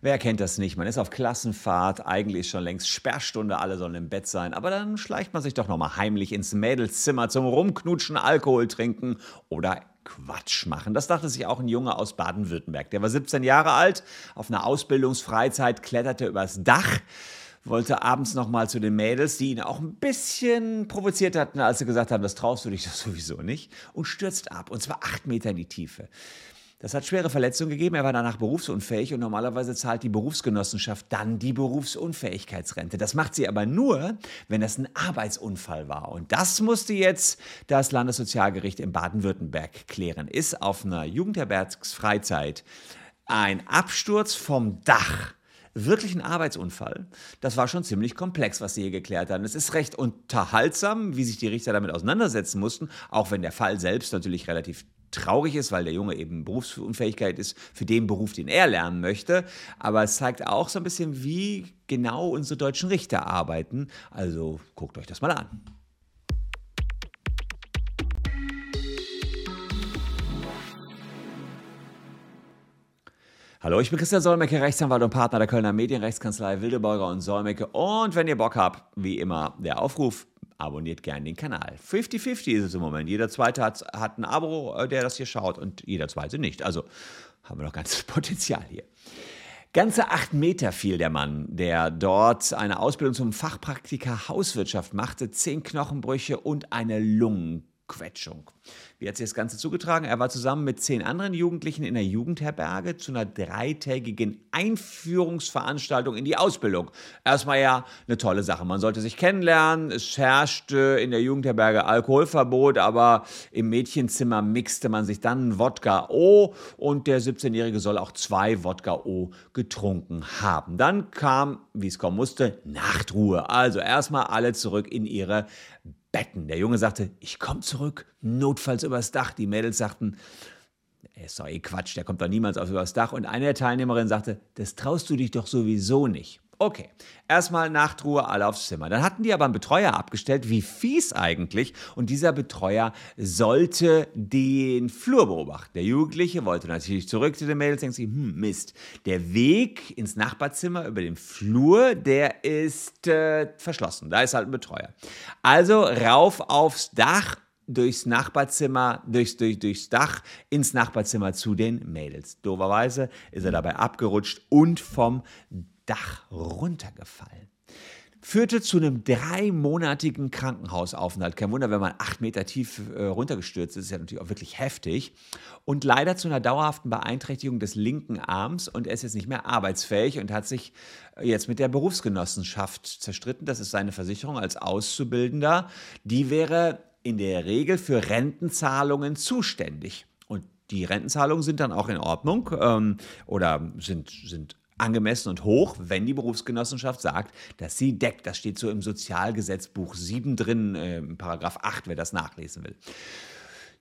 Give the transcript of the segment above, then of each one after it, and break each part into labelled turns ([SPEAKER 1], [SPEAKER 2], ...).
[SPEAKER 1] Wer kennt das nicht? Man ist auf Klassenfahrt, eigentlich ist schon längst Sperrstunde, alle sollen im Bett sein, aber dann schleicht man sich doch nochmal heimlich ins Mädelszimmer zum Rumknutschen, Alkohol trinken oder Quatsch machen. Das dachte sich auch ein Junge aus Baden-Württemberg. Der war 17 Jahre alt, auf einer Ausbildungsfreizeit kletterte übers Dach wollte abends nochmal zu den Mädels, die ihn auch ein bisschen provoziert hatten, als sie gesagt haben, das traust du dich doch sowieso nicht, und stürzt ab, und zwar acht Meter in die Tiefe. Das hat schwere Verletzungen gegeben. Er war danach berufsunfähig und normalerweise zahlt die Berufsgenossenschaft dann die Berufsunfähigkeitsrente. Das macht sie aber nur, wenn das ein Arbeitsunfall war. Und das musste jetzt das Landessozialgericht in Baden-Württemberg klären. Ist auf einer Jugendherbergsfreizeit ein Absturz vom Dach wirklich ein Arbeitsunfall. Das war schon ziemlich komplex, was sie hier geklärt haben. Es ist recht unterhaltsam, wie sich die Richter damit auseinandersetzen mussten, auch wenn der Fall selbst natürlich relativ traurig ist, weil der Junge eben Berufsunfähigkeit ist für den Beruf, den er lernen möchte. Aber es zeigt auch so ein bisschen, wie genau unsere deutschen Richter arbeiten. Also guckt euch das mal an. Hallo, ich bin Christian Solmecke, Rechtsanwalt und Partner der Kölner Medienrechtskanzlei Wildeborger und Solmecke. Und wenn ihr Bock habt, wie immer der Aufruf, abonniert gerne den Kanal. 50-50 ist es im Moment. Jeder Zweite hat, hat ein Abo, äh, der das hier schaut und jeder Zweite nicht. Also haben wir noch ganzes Potenzial hier. Ganze acht Meter fiel der Mann, der dort eine Ausbildung zum Fachpraktiker Hauswirtschaft machte, zehn Knochenbrüche und eine Lungenquetschung. Wie hat sich das Ganze zugetragen? Er war zusammen mit zehn anderen Jugendlichen in der Jugendherberge zu einer dreitägigen Einführungsveranstaltung in die Ausbildung. Erstmal ja eine tolle Sache. Man sollte sich kennenlernen. Es herrschte in der Jugendherberge Alkoholverbot, aber im Mädchenzimmer mixte man sich dann Wodka O und der 17-Jährige soll auch zwei Wodka O getrunken haben. Dann kam, wie es kommen musste, Nachtruhe. Also erstmal alle zurück in ihre Betten. Der Junge sagte, ich komme zurück, notfalls übers Dach. Die Mädels sagten, ist doch eh Quatsch, der kommt doch niemals auf übers Dach. Und eine der Teilnehmerinnen sagte, das traust du dich doch sowieso nicht. Okay, erstmal Nachtruhe, alle aufs Zimmer. Dann hatten die aber einen Betreuer abgestellt, wie fies eigentlich. Und dieser Betreuer sollte den Flur beobachten. Der Jugendliche wollte natürlich zurück zu den Mädels, denkt sich, hm, Mist. Der Weg ins Nachbarzimmer über den Flur, der ist äh, verschlossen. Da ist halt ein Betreuer. Also rauf aufs Dach durchs Nachbarzimmer, durchs, durch, durchs Dach ins Nachbarzimmer zu den Mädels. Doverweise ist er dabei abgerutscht und vom Dach runtergefallen. Führte zu einem dreimonatigen Krankenhausaufenthalt. Kein Wunder, wenn man acht Meter tief äh, runtergestürzt ist, ist ja natürlich auch wirklich heftig. Und leider zu einer dauerhaften Beeinträchtigung des linken Arms. Und er ist jetzt nicht mehr arbeitsfähig und hat sich jetzt mit der Berufsgenossenschaft zerstritten. Das ist seine Versicherung als Auszubildender. Die wäre in der Regel für Rentenzahlungen zuständig. Und die Rentenzahlungen sind dann auch in Ordnung ähm, oder sind, sind angemessen und hoch, wenn die Berufsgenossenschaft sagt, dass sie deckt. Das steht so im Sozialgesetzbuch 7 drin, äh, Paragraph 8, wer das nachlesen will.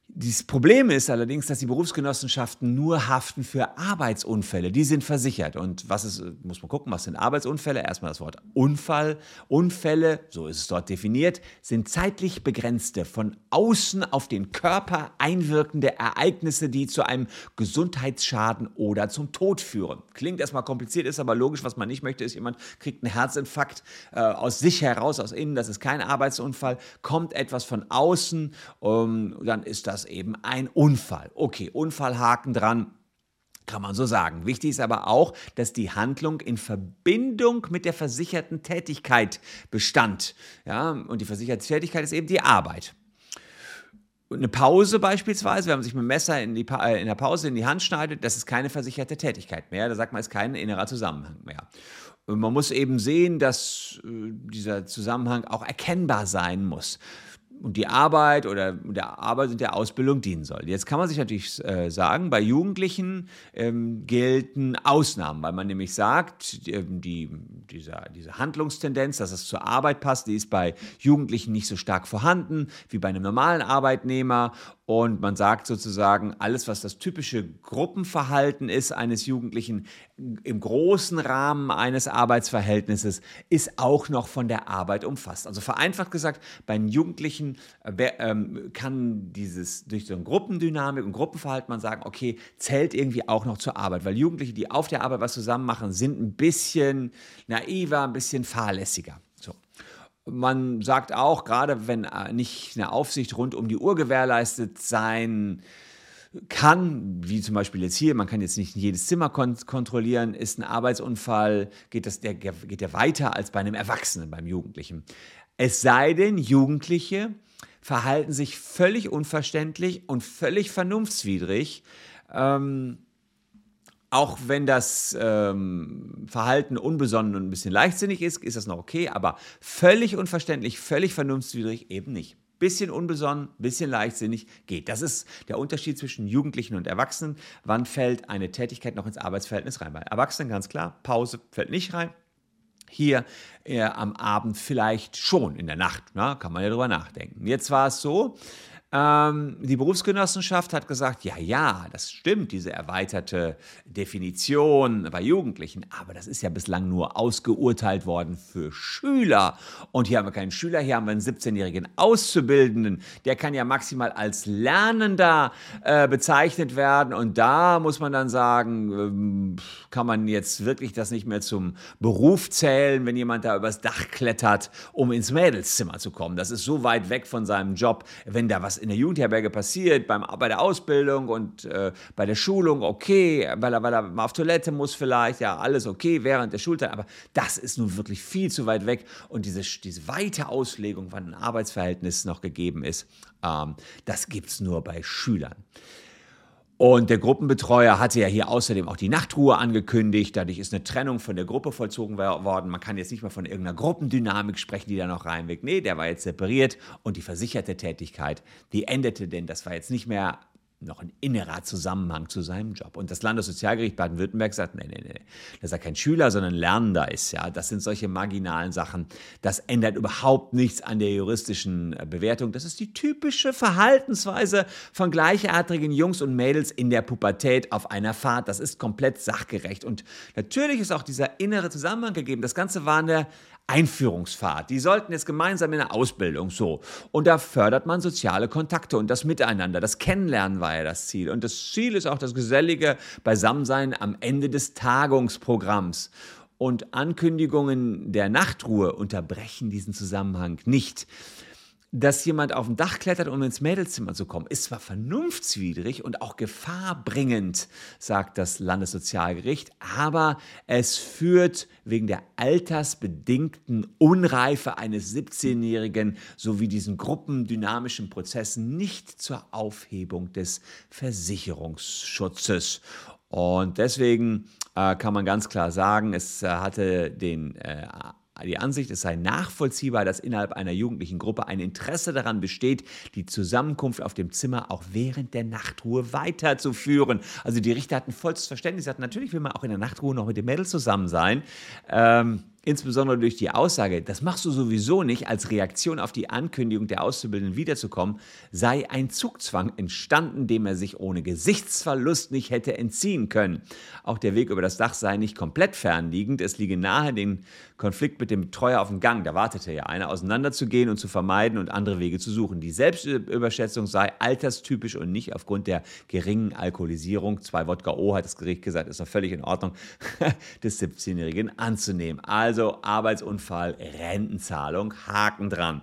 [SPEAKER 1] Das Problem ist allerdings, dass die Berufsgenossenschaften nur haften für Arbeitsunfälle. Die sind versichert. Und was ist, muss man gucken, was sind Arbeitsunfälle? Erstmal das Wort Unfall. Unfälle, so ist es dort definiert, sind zeitlich begrenzte, von außen auf den Körper einwirkende Ereignisse, die zu einem Gesundheitsschaden oder zum Tod führen. Klingt erstmal kompliziert, ist aber logisch. Was man nicht möchte, ist, jemand kriegt einen Herzinfarkt äh, aus sich heraus, aus innen. Das ist kein Arbeitsunfall. Kommt etwas von außen, um, dann ist das das eben ein Unfall. Okay, Unfallhaken dran. Kann man so sagen. Wichtig ist aber auch, dass die Handlung in Verbindung mit der versicherten Tätigkeit bestand. Ja, und die versicherte Tätigkeit ist eben die Arbeit. Eine Pause beispielsweise, wenn man sich mit dem Messer in, die, äh, in der Pause in die Hand schneidet, das ist keine versicherte Tätigkeit mehr. Da sagt man, es ist kein innerer Zusammenhang mehr. Und man muss eben sehen, dass äh, dieser Zusammenhang auch erkennbar sein muss und die Arbeit oder der Arbeit und der Ausbildung dienen soll. Jetzt kann man sich natürlich äh, sagen, bei Jugendlichen ähm, gelten Ausnahmen, weil man nämlich sagt, die, ähm, die dieser, diese Handlungstendenz, dass es zur Arbeit passt, die ist bei Jugendlichen nicht so stark vorhanden wie bei einem normalen Arbeitnehmer. Und man sagt sozusagen, alles, was das typische Gruppenverhalten ist eines Jugendlichen im großen Rahmen eines Arbeitsverhältnisses, ist auch noch von der Arbeit umfasst. Also vereinfacht gesagt, bei den Jugendlichen äh, ähm, kann dieses durch so eine Gruppendynamik und Gruppenverhalten man sagen, okay, zählt irgendwie auch noch zur Arbeit, weil Jugendliche, die auf der Arbeit was zusammen machen, sind ein bisschen naiver, ein bisschen fahrlässiger. So. Man sagt auch, gerade wenn äh, nicht eine Aufsicht rund um die Uhr gewährleistet sein kann, wie zum Beispiel jetzt hier, man kann jetzt nicht jedes Zimmer kon kontrollieren, ist ein Arbeitsunfall, geht, das, der, geht der weiter als bei einem Erwachsenen, beim Jugendlichen. Es sei denn, Jugendliche verhalten sich völlig unverständlich und völlig vernunftswidrig. Ähm, auch wenn das ähm, Verhalten unbesonnen und ein bisschen leichtsinnig ist, ist das noch okay, aber völlig unverständlich, völlig vernunftswidrig eben nicht. Bisschen unbesonnen, bisschen leichtsinnig geht. Das ist der Unterschied zwischen Jugendlichen und Erwachsenen. Wann fällt eine Tätigkeit noch ins Arbeitsverhältnis rein? Bei Erwachsenen ganz klar, Pause fällt nicht rein. Hier äh, am Abend vielleicht schon in der Nacht, na, kann man ja drüber nachdenken. Jetzt war es so, ähm, die Berufsgenossenschaft hat gesagt, ja, ja, das stimmt, diese erweiterte Definition bei Jugendlichen, aber das ist ja bislang nur ausgeurteilt worden für Schüler. Und hier haben wir keinen Schüler, hier haben wir einen 17-jährigen Auszubildenden, der kann ja maximal als Lernender äh, bezeichnet werden. Und da muss man dann sagen, ähm, kann man jetzt wirklich das nicht mehr zum Beruf zählen, wenn jemand da übers Dach klettert, um ins Mädelszimmer zu kommen. Das ist so weit weg von seinem Job, wenn da was in der Jugendherberge passiert, beim, bei der Ausbildung und äh, bei der Schulung, okay, weil er, weil er mal auf Toilette muss vielleicht, ja, alles okay während der Schulzeit, aber das ist nun wirklich viel zu weit weg und diese, diese weite Auslegung, wann ein Arbeitsverhältnis noch gegeben ist, ähm, das gibt es nur bei Schülern. Und der Gruppenbetreuer hatte ja hier außerdem auch die Nachtruhe angekündigt. Dadurch ist eine Trennung von der Gruppe vollzogen worden. Man kann jetzt nicht mehr von irgendeiner Gruppendynamik sprechen, die da noch reinwirkt. Nee, der war jetzt separiert und die versicherte Tätigkeit, die endete denn. Das war jetzt nicht mehr noch ein innerer Zusammenhang zu seinem Job. Und das Landessozialgericht Baden-Württemberg sagt, nee, nee, nee, dass er kein Schüler, sondern Lernender ist. Ja, das sind solche marginalen Sachen. Das ändert überhaupt nichts an der juristischen äh, Bewertung. Das ist die typische Verhaltensweise von gleichartigen Jungs und Mädels in der Pubertät auf einer Fahrt. Das ist komplett sachgerecht. Und natürlich ist auch dieser innere Zusammenhang gegeben. Das Ganze war eine Einführungsfahrt. Die sollten jetzt gemeinsam in eine Ausbildung so. Und da fördert man soziale Kontakte und das Miteinander. Das Kennenlernen war ja das Ziel. Und das Ziel ist auch das gesellige Beisammensein am Ende des Tagungsprogramms. Und Ankündigungen der Nachtruhe unterbrechen diesen Zusammenhang nicht dass jemand auf dem Dach klettert, um ins Mädelszimmer zu kommen, ist zwar vernunftswidrig und auch gefahrbringend, sagt das Landessozialgericht, aber es führt wegen der altersbedingten Unreife eines 17-Jährigen sowie diesen gruppendynamischen Prozessen nicht zur Aufhebung des Versicherungsschutzes. Und deswegen äh, kann man ganz klar sagen, es äh, hatte den äh, die Ansicht, es sei nachvollziehbar, dass innerhalb einer jugendlichen Gruppe ein Interesse daran besteht, die Zusammenkunft auf dem Zimmer auch während der Nachtruhe weiterzuführen. Also die Richter hatten vollstes Verständnis, sie sagten, natürlich will man auch in der Nachtruhe noch mit dem Mädel zusammen sein. Ähm, insbesondere durch die Aussage, das machst du sowieso nicht, als Reaktion auf die Ankündigung der Auszubildenden wiederzukommen, sei ein Zugzwang entstanden, dem er sich ohne Gesichtsverlust nicht hätte entziehen können. Auch der Weg über das Dach sei nicht komplett fernliegend. Es liege nahe, den Konflikt mit dem Betreuer auf dem Gang, da wartete ja einer, auseinanderzugehen und zu vermeiden und andere Wege zu suchen. Die Selbstüberschätzung sei alterstypisch und nicht aufgrund der geringen Alkoholisierung, zwei Wodka O, hat das Gericht gesagt, ist doch völlig in Ordnung, des 17-Jährigen anzunehmen. Also also Arbeitsunfall, Rentenzahlung, Haken dran.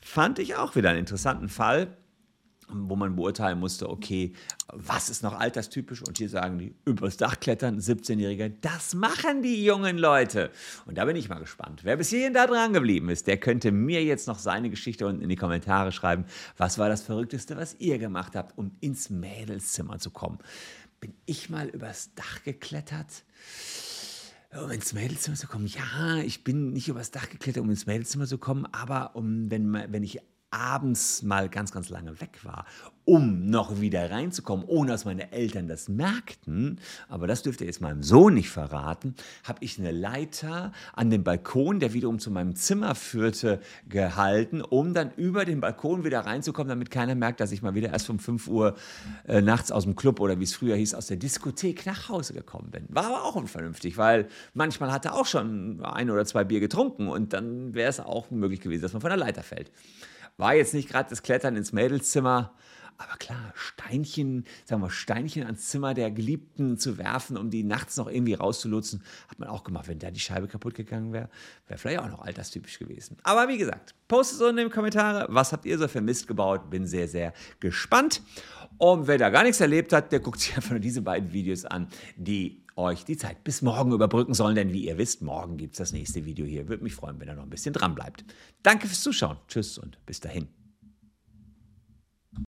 [SPEAKER 1] Fand ich auch wieder einen interessanten Fall, wo man beurteilen musste, okay, was ist noch alterstypisch? Und hier sagen die, übers Dach klettern, 17-Jährige, das machen die jungen Leute. Und da bin ich mal gespannt. Wer bis hierhin da dran geblieben ist, der könnte mir jetzt noch seine Geschichte unten in die Kommentare schreiben. Was war das Verrückteste, was ihr gemacht habt, um ins Mädelszimmer zu kommen? Bin ich mal übers Dach geklettert? Um ins Mädelzimmer zu kommen. Ja, ich bin nicht übers Dach geklettert, um ins Mädelzimmer zu kommen, aber um, wenn, wenn ich abends mal ganz, ganz lange weg war, um noch wieder reinzukommen, ohne dass meine Eltern das merkten, aber das dürfte jetzt meinem Sohn nicht verraten, habe ich eine Leiter an dem Balkon, der wiederum zu meinem Zimmer führte, gehalten, um dann über den Balkon wieder reinzukommen, damit keiner merkt, dass ich mal wieder erst um 5 Uhr äh, nachts aus dem Club oder wie es früher hieß, aus der Diskothek nach Hause gekommen bin. War aber auch unvernünftig, weil manchmal hatte auch schon ein oder zwei Bier getrunken und dann wäre es auch möglich gewesen, dass man von der Leiter fällt. War jetzt nicht gerade das Klettern ins Mädelszimmer, aber klar, Steinchen, sagen wir Steinchen ans Zimmer der Geliebten zu werfen, um die nachts noch irgendwie rauszulotsen, hat man auch gemacht. Wenn da die Scheibe kaputt gegangen wäre, wäre vielleicht auch noch alterstypisch gewesen. Aber wie gesagt, postet es unten in die Kommentare, was habt ihr so für Mist gebaut? Bin sehr, sehr gespannt. Und wer da gar nichts erlebt hat, der guckt sich einfach nur diese beiden Videos an, die euch die Zeit bis morgen überbrücken sollen, denn wie ihr wisst, morgen gibt es das nächste Video hier. Würde mich freuen, wenn ihr noch ein bisschen dran bleibt. Danke fürs Zuschauen. Tschüss und bis dahin.